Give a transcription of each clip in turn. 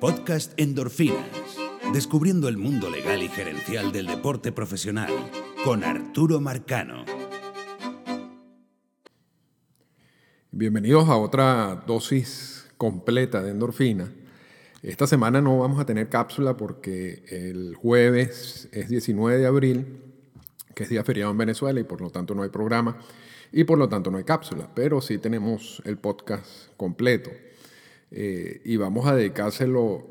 Podcast Endorfinas. Descubriendo el mundo legal y gerencial del deporte profesional con Arturo Marcano. Bienvenidos a otra dosis completa de endorfina. Esta semana no vamos a tener cápsula porque el jueves es 19 de abril, que es día feriado en Venezuela y por lo tanto no hay programa y por lo tanto no hay cápsula, pero sí tenemos el podcast completo. Eh, y vamos a dedicárselo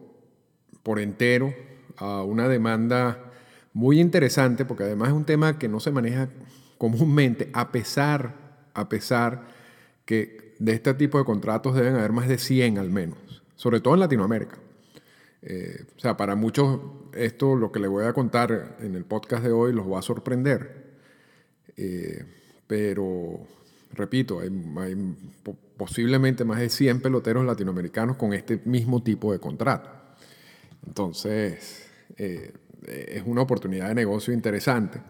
por entero a una demanda muy interesante, porque además es un tema que no se maneja comúnmente, a pesar, a pesar que de este tipo de contratos deben haber más de 100 al menos, sobre todo en Latinoamérica. Eh, o sea, para muchos esto, lo que les voy a contar en el podcast de hoy, los va a sorprender. Eh, pero, repito, hay, posiblemente más de 100 peloteros latinoamericanos con este mismo tipo de contrato. Entonces, eh, es una oportunidad de negocio interesante.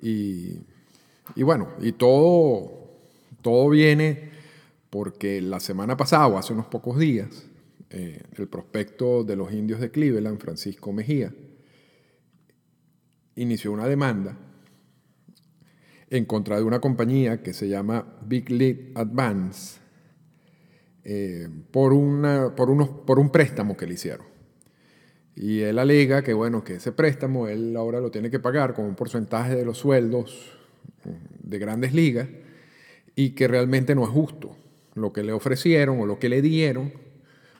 Y, bueno, y todo, todo viene porque la semana pasada, o hace unos pocos días, eh, el prospecto de los indios de Cleveland, Francisco Mejía, inició una demanda en contra de una compañía que se llama Big League Advance eh, por, una, por, unos, por un préstamo que le hicieron. Y él alega que, bueno, que ese préstamo él ahora lo tiene que pagar con un porcentaje de los sueldos mm, de grandes ligas y que realmente no es justo lo que le ofrecieron o lo que le dieron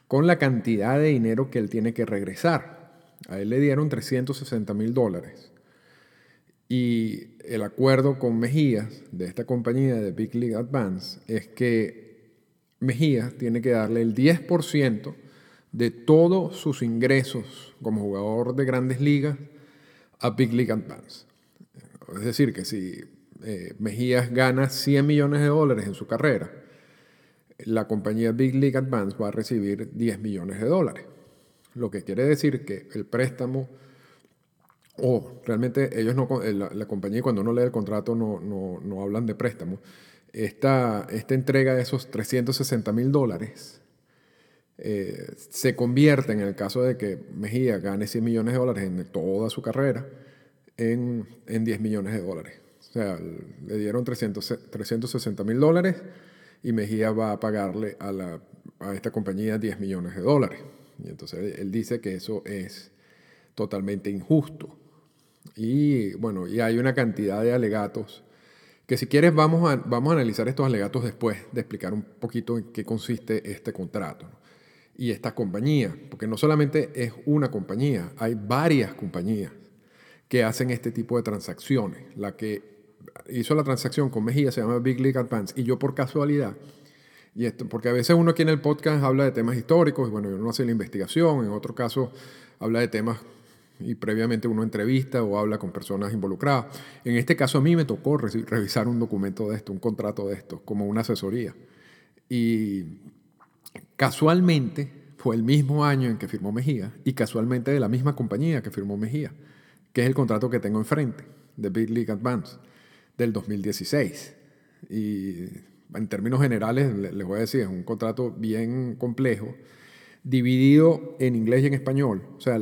con la cantidad de dinero que él tiene que regresar. A él le dieron 360 mil dólares. Y el acuerdo con Mejías, de esta compañía de Big League Advance, es que Mejías tiene que darle el 10% de todos sus ingresos como jugador de grandes ligas a Big League Advance. Es decir, que si eh, Mejías gana 100 millones de dólares en su carrera, la compañía Big League Advance va a recibir 10 millones de dólares. Lo que quiere decir que el préstamo o realmente ellos no, eh, la, compañía cuando uno lee el contrato no, no, hablan de préstamo. Esta, esta, entrega de esos 360 mil dólares eh, se convierte, en el caso de que Mejía gane 100 millones de dólares en toda su carrera, en, en 10 millones de dólares. O sea, le dieron 300, 360 mil dólares y Mejía va a pagarle a, la, a esta compañía 10 millones de dólares. Y entonces él dice que eso es totalmente injusto. Y bueno, y hay una cantidad de alegatos que si quieres vamos a, vamos a analizar estos alegatos después de explicar un poquito en qué consiste este contrato y esta compañía, porque no solamente es una compañía, hay varias compañías que hacen este tipo de transacciones. La que hizo la transacción con Mejía se llama Big League Advance y yo por casualidad, y esto, porque a veces uno aquí en el podcast habla de temas históricos, y bueno, uno hace la investigación, en otro caso habla de temas y previamente uno entrevista o habla con personas involucradas. En este caso a mí me tocó revisar un documento de esto, un contrato de esto, como una asesoría. Y casualmente fue el mismo año en que firmó Mejía y casualmente de la misma compañía que firmó Mejía, que es el contrato que tengo enfrente, de Big League Advance, del 2016. Y en términos generales, les voy a decir, es un contrato bien complejo dividido en inglés y en español. O sea,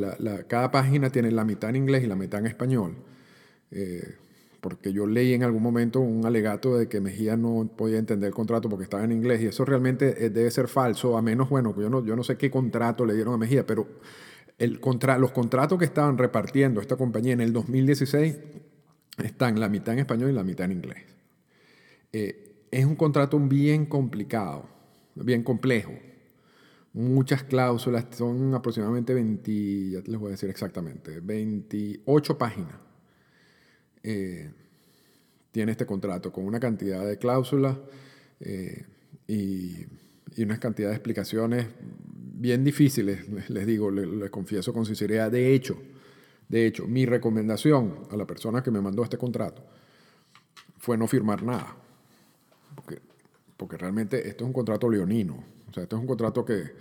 cada página tiene la mitad en inglés y la mitad en español. Eh, porque yo leí en algún momento un alegato de que Mejía no podía entender el contrato porque estaba en inglés y eso realmente eh, debe ser falso, a menos, bueno, yo no, yo no sé qué contrato le dieron a Mejía, pero los contratos que estaban repartiendo esta compañía en el 2016 están la mitad en español y la mitad en inglés. Eh, es un contrato bien complicado, bien complejo muchas cláusulas, son aproximadamente 20, ya les voy a decir exactamente, 28 páginas. Eh, tiene este contrato con una cantidad de cláusulas eh, y, una cantidad de explicaciones bien difíciles, les digo, les, confieso con sinceridad. De hecho, de hecho, mi recomendación a la persona que me mandó este contrato fue no firmar nada, porque, porque realmente esto es un contrato leonino o sea, esto es un contrato que,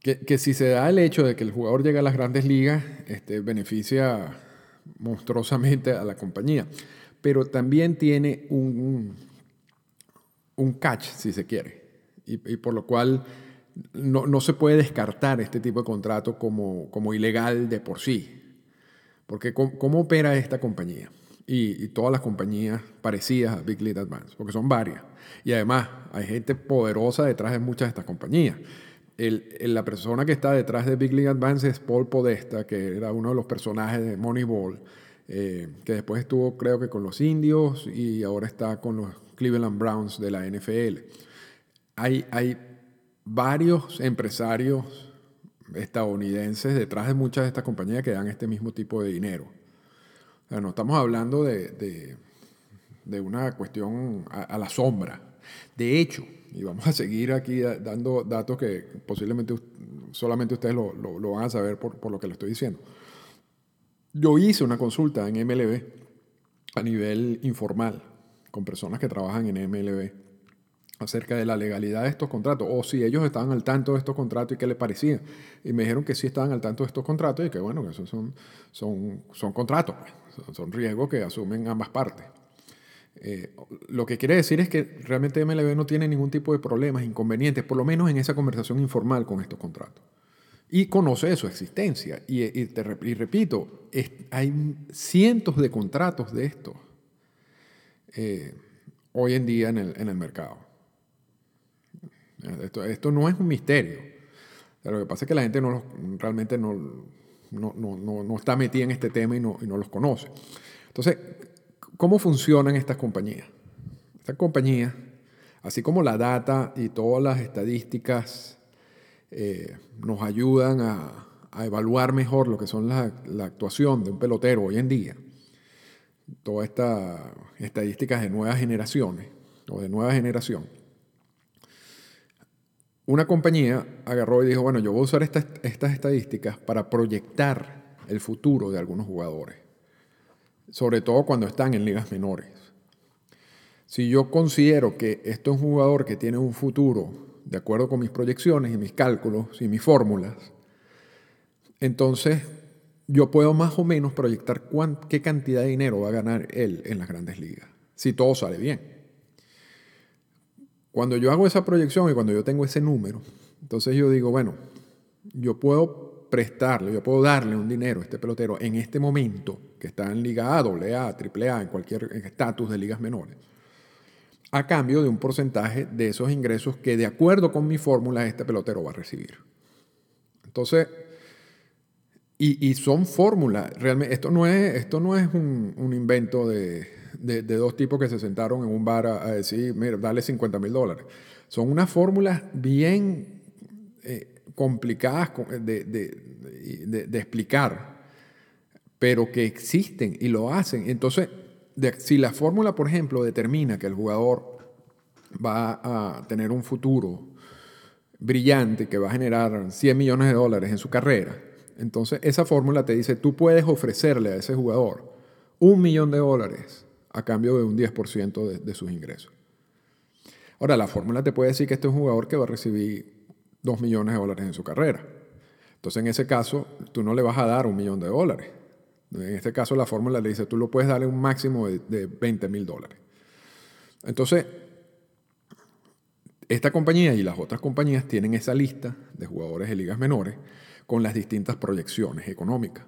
que, si se da el hecho de que el jugador llegue a las grandes ligas, este, beneficia monstruosamente a la compañía. Pero también tiene un, un catch, si se quiere. Y, por lo cual no, no, se puede descartar este tipo de contrato como, como ilegal de por sí. Porque ¿cómo, opera esta compañía? Y, todas las compañías parecidas a Big Lead Advance, porque son varias. Y además hay gente poderosa detrás de muchas de estas compañías. El, la persona que está detrás de Big League Advance es Paul Podesta, que era uno de los personajes de Moneyball, eh, que después estuvo creo que con los indios y ahora está con los Cleveland Browns de la NFL. Hay, hay varios empresarios estadounidenses detrás de muchas de estas compañías que dan este mismo tipo de dinero. No estamos hablando de, de, una cuestión a, la sombra. De hecho, y vamos a seguir aquí dando datos que posiblemente solamente ustedes lo, lo, van a saber por, por, lo que le estoy diciendo. Yo hice una consulta en MLB a nivel informal con personas que trabajan en MLB acerca de la legalidad de estos contratos o si ellos estaban al tanto de estos contratos y qué les parecía. Y me dijeron que sí estaban al tanto de estos contratos y que bueno, que esos son, son, son contratos, pues. Son riesgos que asumen ambas partes. Eh, lo que quiere decir es que realmente MLB no tiene ningún tipo de problemas, inconvenientes, por lo menos en esa conversación informal con estos contratos. Y conoce de su existencia. Y, y, repito, hay cientos de contratos de estos eh, hoy en día en el, mercado. Esto, esto, no es un misterio. lo que pasa es que la gente no realmente no, no, no, no, está metida en este tema y no, no los conoce. Entonces, ¿cómo funcionan estas compañías? Estas compañías, así como la data y todas las estadísticas eh, nos ayudan a, a, evaluar mejor lo que son la, la actuación de un pelotero hoy en día, todas estas estadísticas de nuevas generaciones o de nueva generación, una compañía agarró y dijo, bueno, yo voy a usar estas, estadísticas para proyectar el futuro de algunos jugadores, sobre todo cuando están en ligas menores. Si yo considero que esto es un jugador que tiene un futuro de acuerdo con mis proyecciones y mis cálculos y mis fórmulas, entonces yo puedo más o menos proyectar qué cantidad de dinero va a ganar él en las grandes ligas, si todo sale bien. Cuando yo hago esa proyección y cuando yo tengo ese número, entonces yo digo, bueno, yo puedo prestarle, yo puedo darle un dinero a este pelotero en este momento, que está en Liga A, AA, AAA, en cualquier estatus de ligas menores, a cambio de un porcentaje de esos ingresos que de acuerdo con mi fórmula este pelotero va a recibir. Entonces, y, son fórmulas, realmente, esto no es, esto no es un invento de, de, dos tipos que se sentaron en un bar a, decir, mira, dale 50 mil dólares. Son unas fórmulas bien eh, complicadas de, de, explicar, pero que existen y lo hacen. Entonces, si la fórmula, por ejemplo, determina que el jugador va a tener un futuro brillante que va a generar 100 millones de dólares en su carrera, entonces esa fórmula te dice, tú puedes ofrecerle a ese jugador un millón de dólares a cambio de un 10% de, sus ingresos. Ahora, la fórmula te puede decir que este es un jugador que va a recibir 2 millones de dólares en su carrera. Entonces, en ese caso, tú no le vas a dar un millón de dólares. En este caso, la fórmula le dice, tú lo puedes darle un máximo de, de 20 mil dólares. Entonces, esta compañía y las otras compañías tienen esa lista de jugadores de ligas menores con las distintas proyecciones económicas.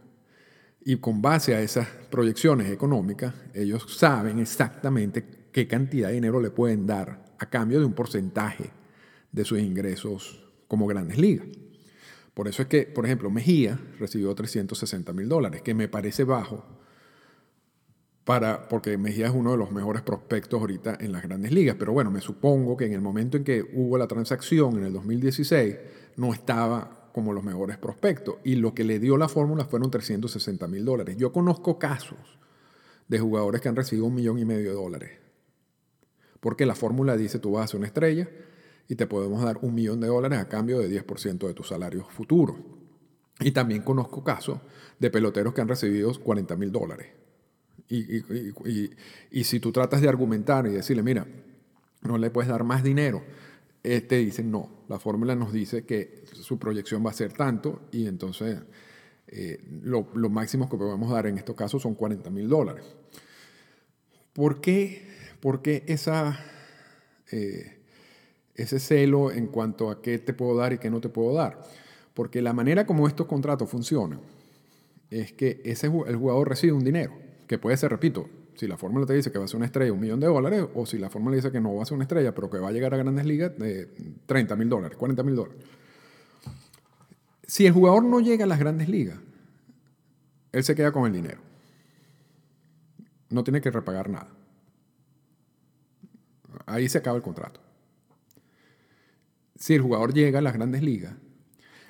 Y con base a esas proyecciones económicas, ellos saben exactamente qué cantidad de dinero le pueden dar a cambio de un porcentaje de sus ingresos como grandes ligas. Por eso es que, por ejemplo, Mejía recibió 360 mil dólares, que me parece bajo, para, porque Mejía es uno de los mejores prospectos ahorita en las grandes ligas. Pero bueno, me supongo que en el momento en que hubo la transacción, en el 2016, no estaba como los mejores prospectos. Y lo que le dio la fórmula fueron 360 mil dólares. Yo conozco casos de jugadores que han recibido un millón y medio de dólares. Porque la fórmula dice tú vas a ser una estrella y te podemos dar un millón de dólares a cambio de 10% de tus salarios futuros. Y también conozco casos de peloteros que han recibido 40 mil dólares. Y, y, y, si tú tratas de argumentar y decirle, mira, no le puedes dar más dinero, eh, te dicen no, la fórmula nos dice que su proyección va a ser tanto y entonces eh, lo, máximo que podemos dar en estos casos son 40 mil dólares. ¿Por qué, esa, eh, ese celo en cuanto a qué te puedo dar y qué no te puedo dar. Porque la manera como estos contratos funcionan es que ese, el jugador recibe un dinero, que puede ser, repito, si la fórmula te dice que va a ser una estrella, un millón de dólares, o si la fórmula dice que no va a ser una estrella, pero que va a llegar a grandes ligas, de 30 mil dólares, 40 mil dólares. Si el jugador no llega a las grandes ligas, él se queda con el dinero. No tiene que repagar nada. Ahí se acaba el contrato. Si el jugador llega a las grandes ligas,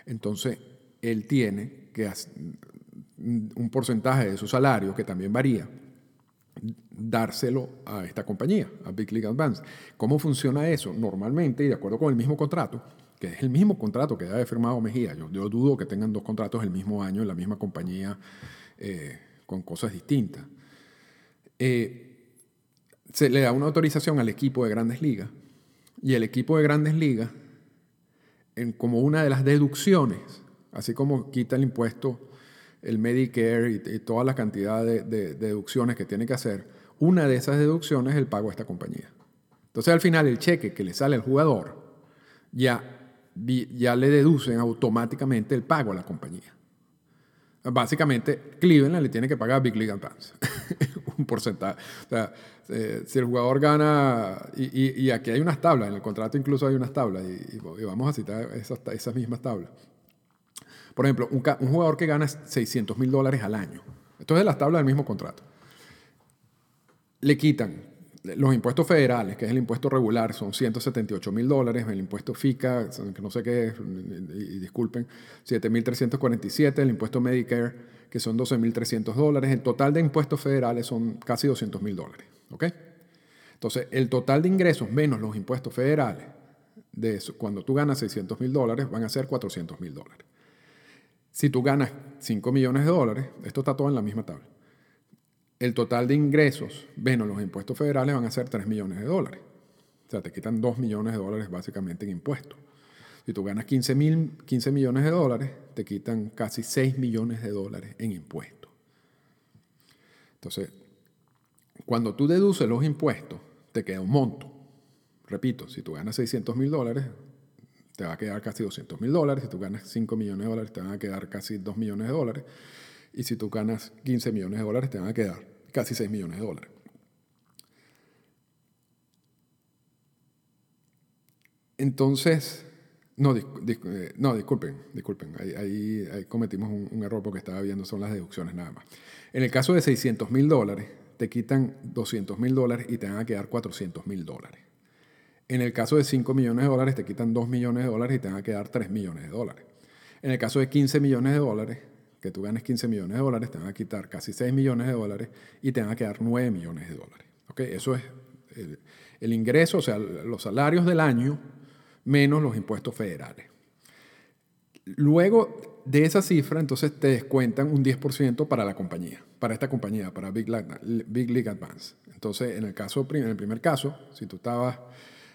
entonces él tiene que un porcentaje de su salario, que también varía, dárselo a esta compañía, a Big League Advance. ¿Cómo funciona eso? Normalmente, y de acuerdo con el mismo contrato, que es el mismo contrato que ha firmado Mejía, yo, dudo que tengan dos contratos el mismo año en la misma compañía eh, con cosas distintas. Eh, se le da una autorización al equipo de grandes ligas y el equipo de grandes ligas, en, como una de las deducciones, así como quita el impuesto el Medicare y, toda la cantidad de, deducciones que tiene que hacer, una de esas deducciones es el pago a esta compañía. Entonces al final el cheque que le sale al jugador ya, ya le deducen automáticamente el pago a la compañía. Básicamente, Cleveland le tiene que pagar a Big League Advance un porcentaje. O sea, eh, si el jugador gana, y, aquí hay unas tablas, en el contrato incluso hay unas tablas, y, vamos a citar esas, esas mismas tablas. Por ejemplo, un, jugador que gana 600 mil dólares al año. Esto es de las tablas del mismo contrato. Le quitan los impuestos federales, que es el impuesto regular, son 178 mil dólares. El impuesto FICA, que no sé qué es, y disculpen, 7.347. El impuesto Medicare, que son 12.300 dólares. El total de impuestos federales son casi 200 mil dólares. ¿Ok? Entonces, el total de ingresos menos los impuestos federales, de eso, cuando tú ganas 600 mil dólares, van a ser 400 mil dólares. Si tú ganas 5 millones de dólares, esto está todo en la misma tabla, el total de ingresos menos los impuestos federales van a ser 3 millones de dólares. O sea, te quitan 2 millones de dólares básicamente en impuestos. Si tú ganas 15, 15 millones de dólares, te quitan casi 6 millones de dólares en impuestos. Entonces, cuando tú deduces los impuestos, te queda un monto. Repito, si tú ganas 600 mil dólares, te va a quedar casi 200 mil dólares. Si tú ganas 5 millones de dólares, te van a quedar casi 2 millones de dólares. Y si tú ganas 15 millones de dólares, te van a quedar casi 6 millones de dólares. Entonces, no, eh, no disculpen, disculpen, ahí, cometimos un, un, error porque estaba viendo, son las deducciones nada más. En el caso de 600 mil dólares, te quitan 200 mil dólares y te van a quedar 400 mil dólares. En el caso de 5 millones de dólares, te quitan 2 millones de dólares y te van a quedar 3 millones de dólares. En el caso de 15 millones de dólares, que tú ganes 15 millones de dólares, te van a quitar casi 6 millones de dólares y te van a quedar 9 millones de dólares. ¿Okay? Eso es el, ingreso, o sea, los salarios del año menos los impuestos federales. Luego de esa cifra, entonces te descuentan un 10% para la compañía, para esta compañía, para Big League, Advance. Entonces, en el, caso, en el primer caso, si tú estabas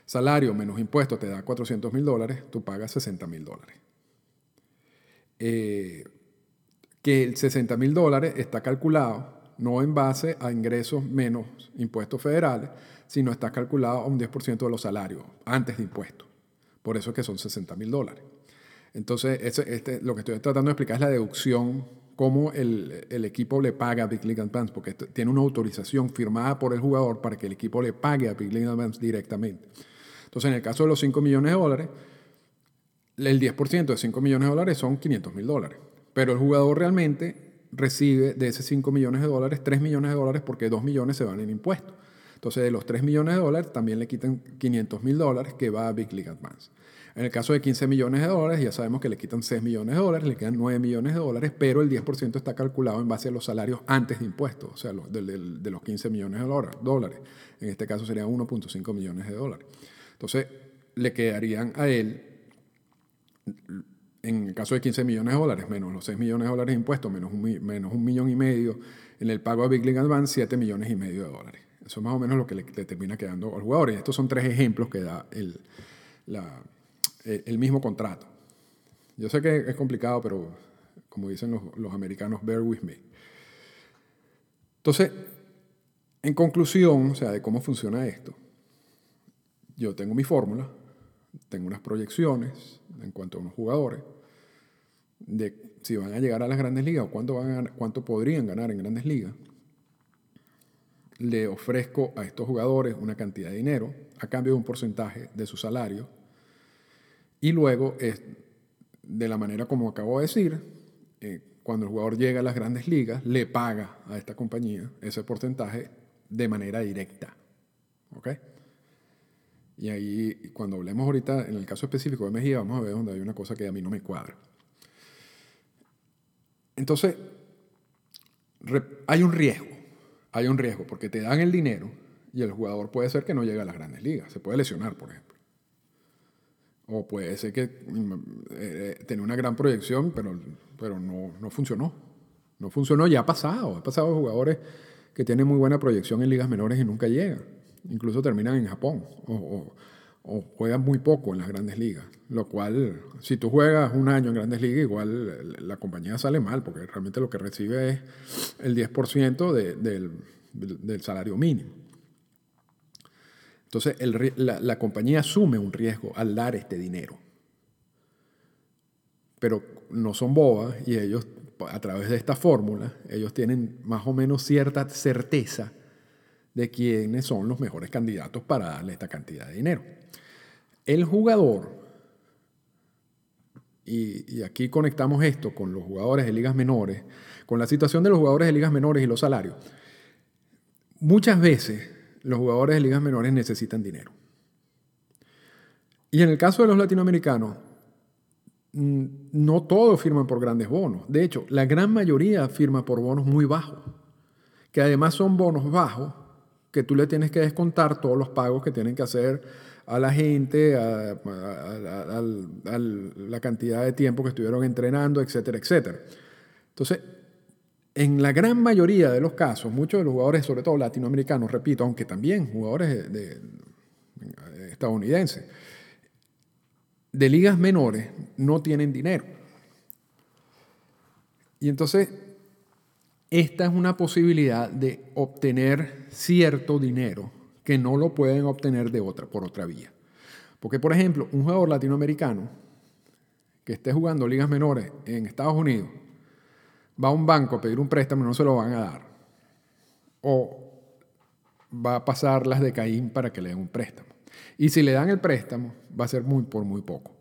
salario menos impuestos te da 400 mil dólares, tú pagas 60 mil dólares. Eh, que el 60 mil dólares está calculado no en base a ingresos menos impuestos federales, sino está calculado a un 10% de los salarios antes de impuestos. Por eso es que son 60 mil dólares. Entonces, este, lo que estoy tratando de explicar es la deducción, cómo el, el, equipo le paga a Big League Advance, porque tiene una autorización firmada por el jugador para que el equipo le pague a Big League Advance directamente. Entonces, en el caso de los 5 millones de dólares, el 10% de 5 millones de dólares son 500 mil dólares. Pero el jugador realmente recibe de esos 5 millones de dólares 3 millones de dólares porque 2 millones se van en impuestos. Entonces, de los 3 millones de dólares también le quitan 500 mil dólares que va a Big League Advance. En el caso de 15 millones de dólares, ya sabemos que le quitan 6 millones de dólares, le quedan 9 millones de dólares, pero el 10% está calculado en base a los salarios antes de impuestos, o sea, de, los 15 millones de dólares. En este caso serían 1.5 millones de dólares. Entonces, le quedarían a él, en el caso de 15 millones de dólares, menos los 6 millones de dólares de impuestos, menos un, menos un millón y medio en el pago a Big League Advance, 7 millones y medio de dólares. Eso es más o menos lo que le, termina quedando al jugador. Y estos son tres ejemplos que da el, el, mismo contrato. Yo sé que es complicado, pero como dicen los, los americanos, bear with me. Entonces, en conclusión, o sea, de cómo funciona esto, yo tengo mi fórmula, tengo unas proyecciones en cuanto a unos jugadores de si van a llegar a las grandes ligas o cuánto, van cuánto podrían ganar en grandes ligas. Le ofrezco a estos jugadores una cantidad de dinero a cambio de un porcentaje de su salario. Y luego, es, de la manera como acabo de decir, eh, cuando el jugador llega a las grandes ligas, le paga a esta compañía ese porcentaje de manera directa. ¿Ok? Y ahí, cuando hablemos ahorita, en el caso específico de Mejía, vamos a ver donde hay una cosa que a mí no me cuadra. Entonces, hay un riesgo, hay un riesgo, porque te dan el dinero y el jugador puede ser que no llegue a las grandes ligas, se puede lesionar, por ejemplo. O puede ser que mm, eh, tenga una gran proyección, pero, pero no, no funcionó. No funcionó, ya ha pasado. Ha pasado jugadores que tienen muy buena proyección en ligas menores y nunca llegan. Incluso terminan en Japón o, juegan muy poco en las grandes ligas. Lo cual, si tú juegas un año en grandes ligas, igual la compañía sale mal, porque realmente lo que recibe es el 10% del, del salario mínimo. Entonces, la, compañía asume un riesgo al dar este dinero. Pero no son bobas y ellos, a través de esta fórmula, ellos tienen más o menos cierta certeza de quiénes son los mejores candidatos para darle esta cantidad de dinero. El jugador, y, aquí conectamos esto con los jugadores de ligas menores, con la situación de los jugadores de ligas menores y los salarios, muchas veces los jugadores de ligas menores necesitan dinero. Y en el caso de los latinoamericanos, mm, no todos firman por grandes bonos. De hecho, la gran mayoría firma por bonos muy bajos, que además son bonos bajos que tú le tienes que descontar todos los pagos que tienen que hacer a la gente, a, la cantidad de tiempo que estuvieron entrenando, etcétera, etcétera. Entonces, en la gran mayoría de los casos, muchos de los jugadores, sobre todo latinoamericanos, repito, aunque también jugadores de, estadounidenses, de ligas menores, no tienen dinero. Y entonces, esta es una posibilidad de obtener cierto dinero que no lo pueden obtener de otra, por otra vía. Porque, por ejemplo, un jugador latinoamericano que esté jugando ligas menores en Estados Unidos va a un banco a pedir un préstamo y no se lo van a dar. O va a pasar las de Caín para que le den un préstamo. Y si le dan el préstamo, va a ser muy por muy poco.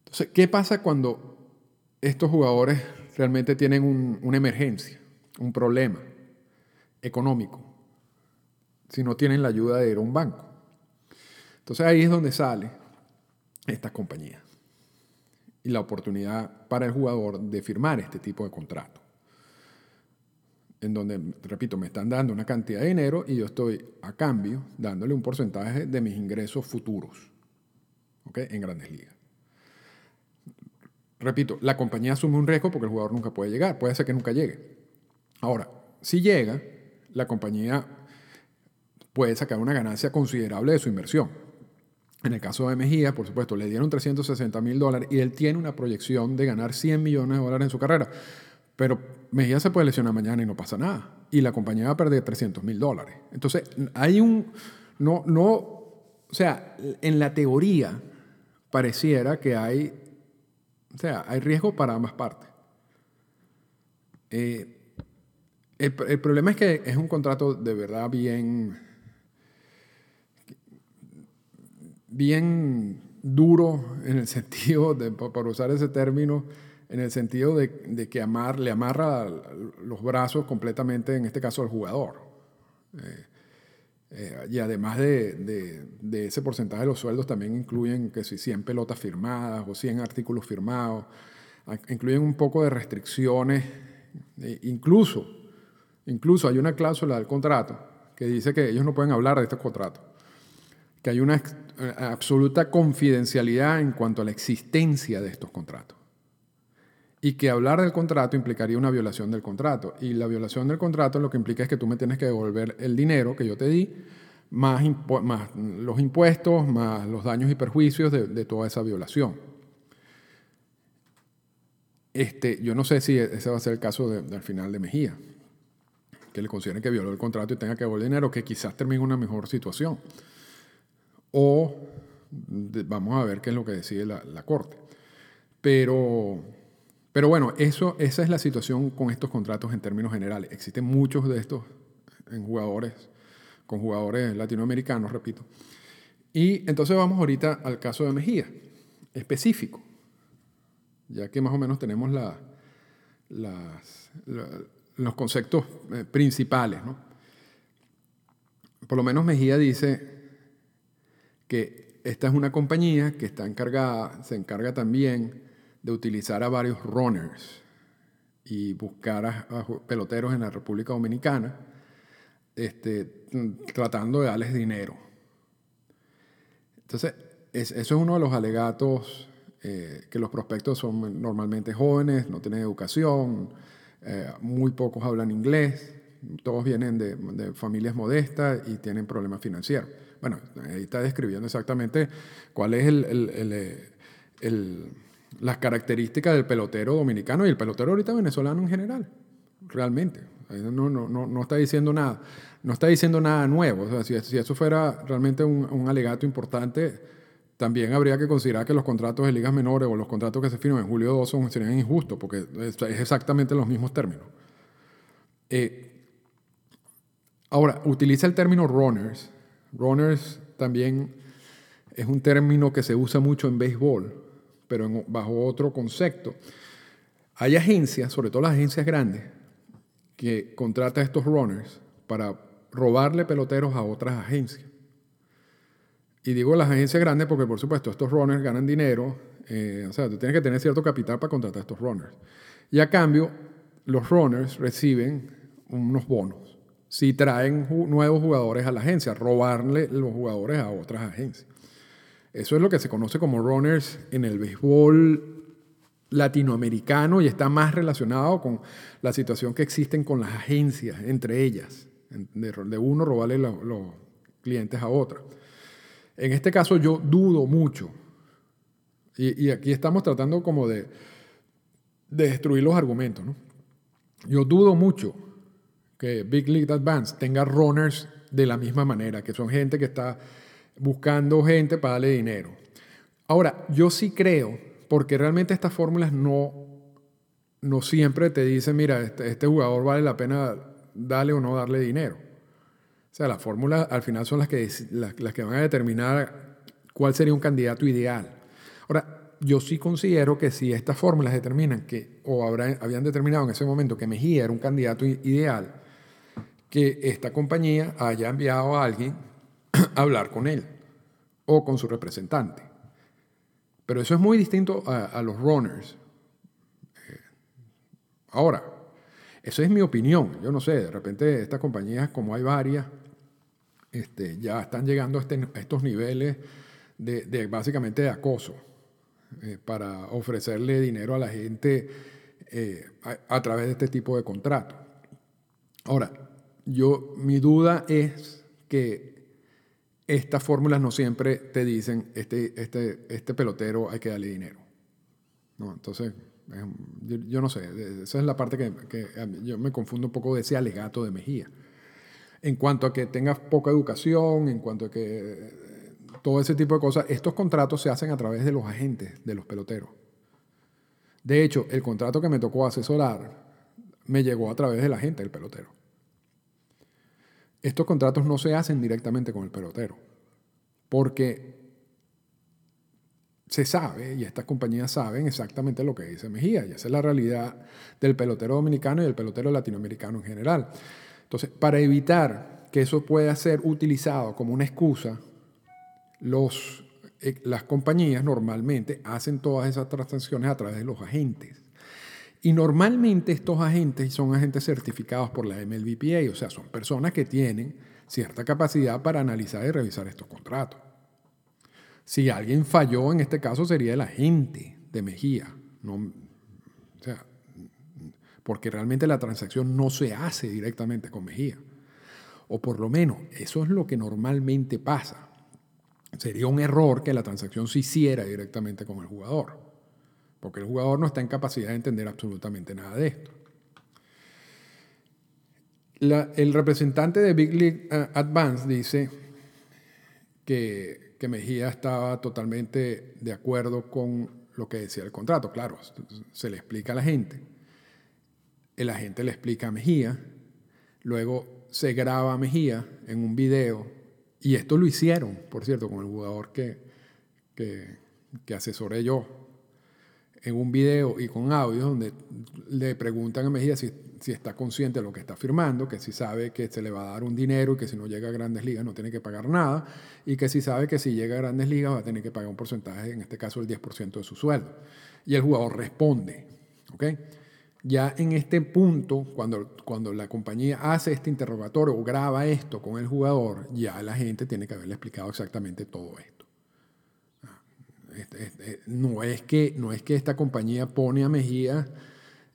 Entonces, ¿qué pasa cuando estos jugadores realmente tienen una emergencia, un problema económico, si no tienen la ayuda de ir a un banco? Entonces ahí es donde sale esta compañía y la oportunidad para el jugador de firmar este tipo de contrato. En donde, repito, me están dando una cantidad de dinero y yo estoy a cambio dándole un porcentaje de mis ingresos futuros en grandes ligas. Repito, la compañía asume un riesgo porque el jugador nunca puede llegar, puede ser que nunca llegue. Ahora, si llega, la compañía puede sacar una ganancia considerable de su inversión. En el caso de Mejía, por supuesto, le dieron 360 mil dólares y él tiene una proyección de ganar 100 millones de dólares en su carrera. Pero Mejía se puede lesionar mañana y no pasa nada. Y la compañía va a perder 300 mil dólares. Entonces, hay un... No, no, o sea, en la teoría pareciera que hay... O sea, hay riesgo para ambas partes. Eh, el, el problema es que es un contrato de verdad bien bien duro en el sentido, de, para usar ese término, en el sentido de, que amar, le amarra los brazos completamente, en este caso al jugador. Eh, eh, y además de, ese porcentaje de los sueldos, también incluyen que si 100 pelotas firmadas o 100 artículos firmados, incluyen un poco de restricciones, e incluso, incluso hay una cláusula del contrato que dice que ellos no pueden hablar de este contrato que hay una eh, absoluta confidencialidad en cuanto a la existencia de estos contratos. Y que hablar del contrato implicaría una violación del contrato. Y la violación del contrato lo que implica es que tú me tienes que devolver el dinero que yo te di, más, más los impuestos, más los daños y perjuicios de, toda esa violación. Este, yo no sé si ese va a ser el caso del final de Mejía, que le consideren que violó el contrato y tenga que devolver dinero, que quizás termine una mejor situación o vamos a ver qué es lo que decide la, la Corte. Pero, pero bueno, eso, esa es la situación con estos contratos en términos generales. Existen muchos de estos en jugadores, con jugadores latinoamericanos, repito. Y entonces vamos ahorita al caso de Mejía, específico, ya que más o menos tenemos la, las, los conceptos eh, principales. ¿no? Por lo menos Mejía dice que esta es una compañía que está encargada, se encarga también de utilizar a varios runners y buscar a, peloteros en la República Dominicana, este, tratando de darles dinero. Entonces, eso es uno de los alegatos eh, que los prospectos son normalmente jóvenes, no tienen educación, eh, muy pocos hablan inglés, todos vienen de, familias modestas y tienen problemas financieros. Bueno, ahí está describiendo exactamente cuál es las características del pelotero dominicano y el pelotero ahorita venezolano en general, realmente. No, no, no, no está diciendo nada, no está diciendo nada nuevo. O sea, si, si eso fuera realmente un, un alegato importante, también habría que considerar que los contratos de ligas menores o los contratos que se firman en julio 2 son, serían injustos, porque es exactamente los mismos términos. Eh, ahora, utiliza el término runners. Runners también es un término que se usa mucho en béisbol, pero bajo otro concepto. Hay agencias, sobre todo las agencias grandes, que contratan a estos runners para robarle peloteros a otras agencias. Y digo las agencias grandes porque, por supuesto, estos runners ganan dinero. Eh, o sea, tú tienes que tener cierto capital para contratar a estos runners. Y a cambio, los runners reciben unos bonos. Si traen nuevos jugadores a la agencia, robarle los jugadores a otras agencias. Eso es lo que se conoce como runners en el béisbol latinoamericano y está más relacionado con la situación que existen con las agencias, entre ellas, de, uno robarle los, los clientes a otra. En este caso yo dudo mucho, y, aquí estamos tratando como de, destruir los argumentos, ¿no? Yo dudo mucho que Big League Advance tenga runners de la misma manera, que son gente que está buscando gente para darle dinero. Ahora, yo sí creo, porque realmente estas fórmulas no, no siempre te dicen, mira, este, este jugador vale la pena darle o no darle dinero. O sea, las fórmulas al final son las que, las, que van a determinar cuál sería un candidato ideal. Ahora, yo sí considero que si estas fórmulas determinan que, o habían determinado en ese momento que Mejía era un candidato ideal, que esta compañía haya enviado a alguien a hablar con él o con su representante. Pero eso es muy distinto a, los runners. Eh, ahora, eso es mi opinión. Yo no sé, de repente estas compañías, como hay varias, este, ya están llegando este, a, estos niveles de, básicamente de acoso eh, para ofrecerle dinero a la gente eh, a, través de este tipo de contrato. Ahora, yo, mi duda es que estas fórmulas no siempre te dicen, este, este, este pelotero hay que darle dinero. ¿no? Entonces, yo, no sé, esa es la parte que, que yo me confundo un poco de ese alegato de Mejía en cuanto a que tengas poca educación, en cuanto a que eh, todo ese tipo de cosas, estos contratos se hacen a través de los agentes de los peloteros. De hecho, el contrato que me tocó asesorar me llegó a través del agente del pelotero. Estos contratos no se hacen directamente con el pelotero, porque se sabe, y estas compañías saben exactamente lo que dice Mejía, y esa es la realidad del pelotero dominicano y del pelotero latinoamericano en general. Entonces, para evitar que eso pueda ser utilizado como una excusa, eh, las compañías normalmente hacen todas esas transacciones a través de los agentes. Y normalmente estos agentes son agentes certificados por la MLBPA, o sea, son personas que tienen cierta capacidad para analizar y revisar estos contratos. Si alguien falló, en este caso sería el agente de Mejía. Porque realmente la transacción no se hace directamente con Mejía. O por lo menos eso es lo que normalmente pasa. Sería un error que la transacción se hiciera directamente con el jugador, porque el jugador no está en capacidad de entender absolutamente nada de esto. el representante de Big League eh, Advance dice que, que Mejía estaba totalmente de acuerdo con lo que decía el contrato. Claro, se le explica a la gente, el agente le explica a Mejía, luego se graba a Mejía en un video, y esto lo hicieron, por cierto, con el jugador que, que, que asesoré yo, en un video y con audio donde le preguntan a Mejía si, si, está consciente de lo que está firmando, que si sabe que se le va a dar un dinero y que si no llega a grandes ligas no tiene que pagar nada, y que si sabe que si llega a grandes ligas va a tener que pagar un porcentaje, en este caso el 10% de su sueldo. Y el jugador responde. ¿ok? Ya en este punto, cuando, cuando la compañía hace este interrogatorio o graba esto con el jugador, ya la gente tiene que haberle explicado exactamente todo esto. Este, este, no, es que, no es que esta compañía pone a Mejía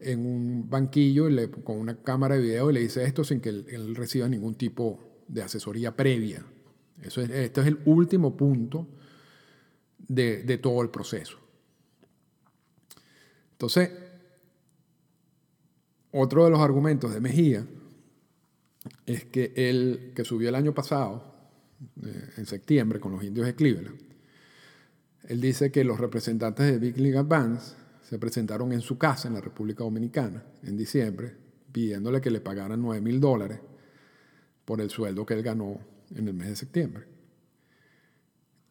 en un banquillo con una cámara de video y le dice esto sin que él, reciba ningún tipo de asesoría previa. Eso es, este es el último punto de, de todo el proceso. Entonces, otro de los argumentos de Mejía es que él, que subió el año pasado, eh, en septiembre, con los indios de Cleveland, él dice que los representantes de Big League Advance se presentaron en su casa en la República Dominicana en diciembre pidiéndole que le pagaran 9 mil dólares por el sueldo que él ganó en el mes de septiembre.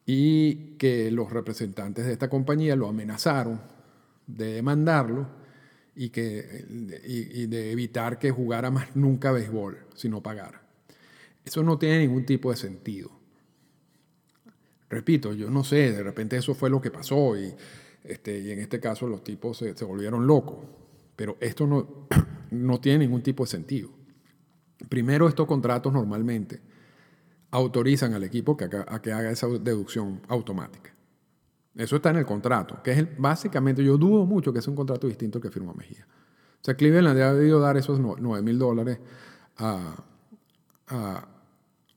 Y que los representantes de esta compañía lo amenazaron de demandarlo y, que, y, de evitar que jugara más nunca béisbol si no pagara. Eso no tiene ningún tipo de sentido. Repito, yo no sé, de repente eso fue lo que pasó y, este, y en este caso los tipos se, volvieron locos. Pero esto no, no tiene ningún tipo de sentido. Primero, estos contratos normalmente autorizan al equipo que a que haga esa deducción automática. Eso está en el contrato, que es básicamente, yo dudo mucho que sea un contrato distinto al que firmó Mejía. O sea, Cleveland ha debido dar esos 9 mil dólares a, a,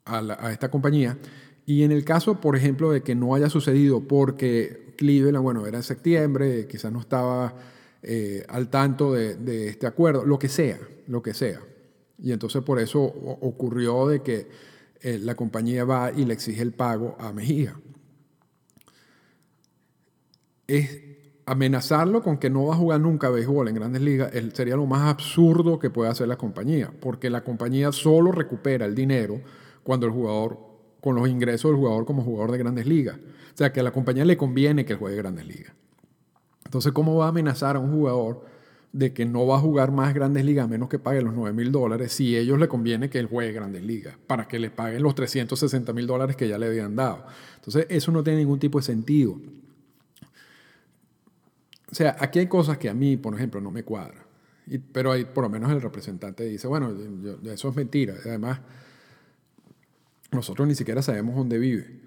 a, esta compañía y en el caso, por ejemplo, de que no haya sucedido porque Cleveland, bueno, era en septiembre, quizás no estaba eh, al tanto de, este acuerdo, lo que sea, lo que sea. Y entonces por eso ocurrió de que eh, la compañía va y le exige el pago a Mejía. Es amenazarlo con que no va a jugar nunca béisbol en grandes ligas sería lo más absurdo que puede hacer la compañía, porque la compañía solo recupera el dinero cuando el jugador con los ingresos del jugador como jugador de grandes ligas. O sea, que a la compañía le conviene que juegue grandes ligas. Entonces, ¿cómo va a amenazar a un jugador de que no va a jugar más grandes ligas a menos que pague los 9 mil dólares si a ellos le conviene que él juegue grandes ligas para que le paguen los 360 mil dólares que ya le habían dado? Entonces, eso no tiene ningún tipo de sentido. O sea, aquí hay cosas que a mí, por ejemplo, no me cuadran. pero hay, por lo menos el representante dice, bueno, eso es mentira. Además, nosotros ni siquiera sabemos dónde vive.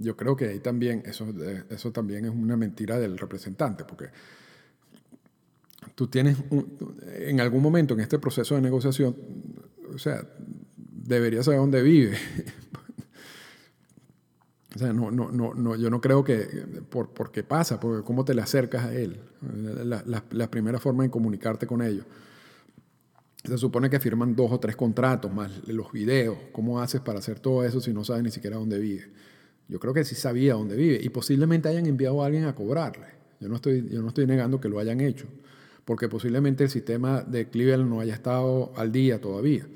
Yo creo que ahí también, eso, eso también es una mentira del representante, porque tú tienes, en algún momento en este proceso de negociación, o sea, deberías saber dónde vive. o sea, no, no, no, yo no creo que, por, por qué pasa, porque cómo te le acercas a él, la, la, la primera forma de comunicarte con ellos. Se supone que firman dos o tres contratos, más los videos. ¿Cómo haces para hacer todo eso si no sabes ni siquiera dónde vive? Yo creo que sí sabía dónde vive y posiblemente hayan enviado a alguien a cobrarle. Yo no estoy, yo no estoy negando que lo hayan hecho, porque posiblemente el sistema de Cleveland no haya estado al día todavía.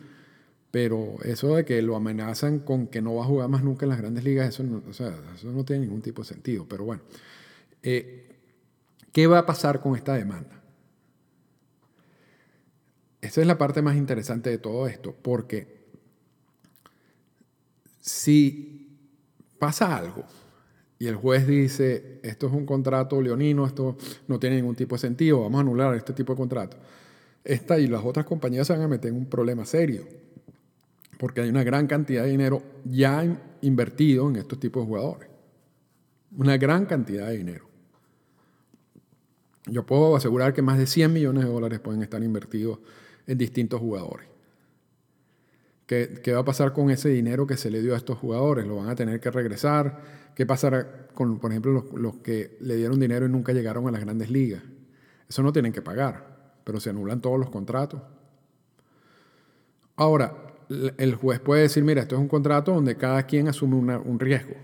Pero eso de que lo amenazan con que no va a jugar más nunca en las grandes ligas, eso no, tiene ningún tipo de sentido. Pero bueno, eh, ¿qué va a pasar con esta demanda? Esa es la parte más interesante de todo esto, porque si pasa algo y el juez dice, esto es un contrato leonino, esto no tiene ningún tipo de sentido, vamos a anular este tipo de contrato, esta y las otras compañías se van a meter en un problema serio, porque hay una gran cantidad de dinero ya invertido en estos tipos de jugadores. Una gran cantidad de dinero. Yo puedo asegurar que más de 100 millones de dólares pueden estar invertidos en distintos jugadores. ¿Qué, ¿Qué, va a pasar con ese dinero que se le dio a estos jugadores? ¿Lo van a tener que regresar? ¿Qué pasará con, por ejemplo, los, los que le dieron dinero y nunca llegaron a las grandes ligas? Eso no tienen que pagar, pero se anulan todos los contratos. Ahora, el juez puede decir, mira, esto es un contrato donde cada quien asume un riesgo.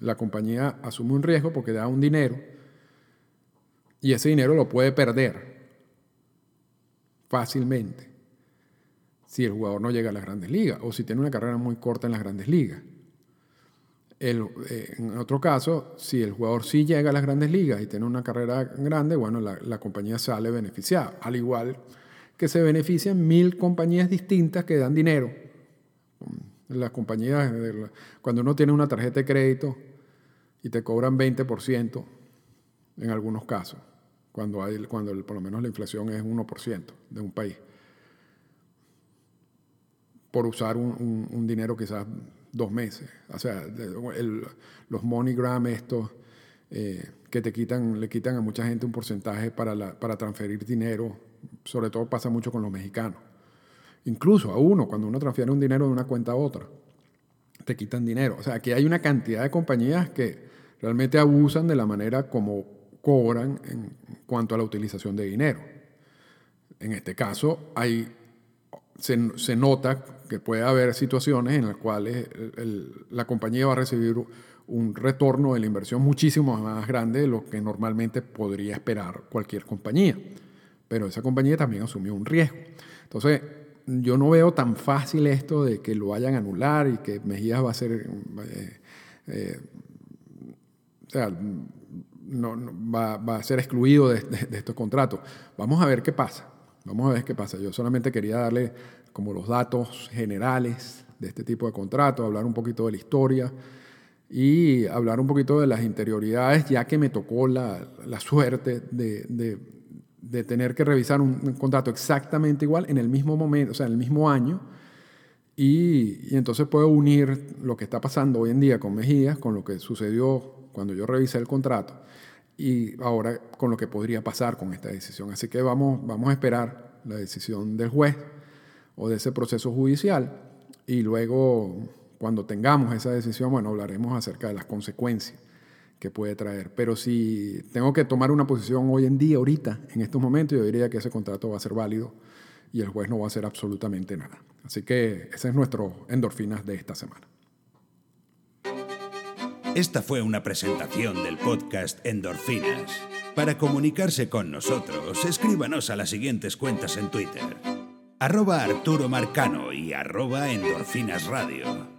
La compañía asume un riesgo porque da un dinero y ese dinero lo puede perder fácilmente si el jugador no llega a las grandes ligas o si tiene una carrera muy corta en las grandes ligas. Eh, en otro caso, si el jugador sí llega a las grandes ligas y tiene una carrera grande, bueno, la, la compañía sale beneficiada. Al igual que se benefician mil compañías distintas que dan dinero. Las compañías, cuando uno tiene una tarjeta de crédito y te cobran 20% en algunos casos, cuando, hay, cuando por lo menos la inflación es 1% de un país, por usar un, dinero quizás dos meses. O sea, los MoneyGram estos eh, que te quitan, le quitan a mucha gente un porcentaje para, para transferir dinero, sobre todo pasa mucho con los mexicanos. Incluso a uno, cuando uno transfiere un dinero de una cuenta a otra, te quitan dinero. O sea, aquí hay una cantidad de compañías que realmente abusan de la manera como cobran en cuanto a la utilización de dinero. En este caso, hay, se, nota que puede haber situaciones en las cuales la compañía va a recibir un retorno de la inversión muchísimo más grande de lo que normalmente podría esperar cualquier compañía. Pero esa compañía también asumió un riesgo. Entonces, yo no veo tan fácil esto de que lo vayan a anular y que Mejías va a ser, eh, eh, o sea, va, a ser excluido de, estos contratos. Vamos a ver qué pasa. Vamos a ver qué pasa. Yo solamente quería darle como los datos generales de este tipo de contratos, hablar un poquito de la historia y hablar un poquito de las interioridades, ya que me tocó la, suerte de, de tener que revisar un, contrato exactamente igual en el mismo momento, o sea, en el mismo año, y, entonces puedo unir lo que está pasando hoy en día con Mejías con lo que sucedió cuando yo revisé el contrato y ahora con lo que podría pasar con esta decisión. Así que vamos, vamos a esperar la decisión del juez o de ese proceso judicial y luego cuando tengamos esa decisión, bueno, hablaremos acerca de las consecuencias que puede traer. Pero si tengo que tomar una posición hoy en día, ahorita, en estos momentos, yo diría que ese contrato va a ser válido y el juez no va a hacer absolutamente nada. Así que ese es nuestro endorfinas de esta semana. Esta fue una presentación del podcast Endorfinas. Para comunicarse con nosotros, escríbanos a las siguientes cuentas en Twitter. Arroba Arturo Marcano y arroba Endorfinas Radio.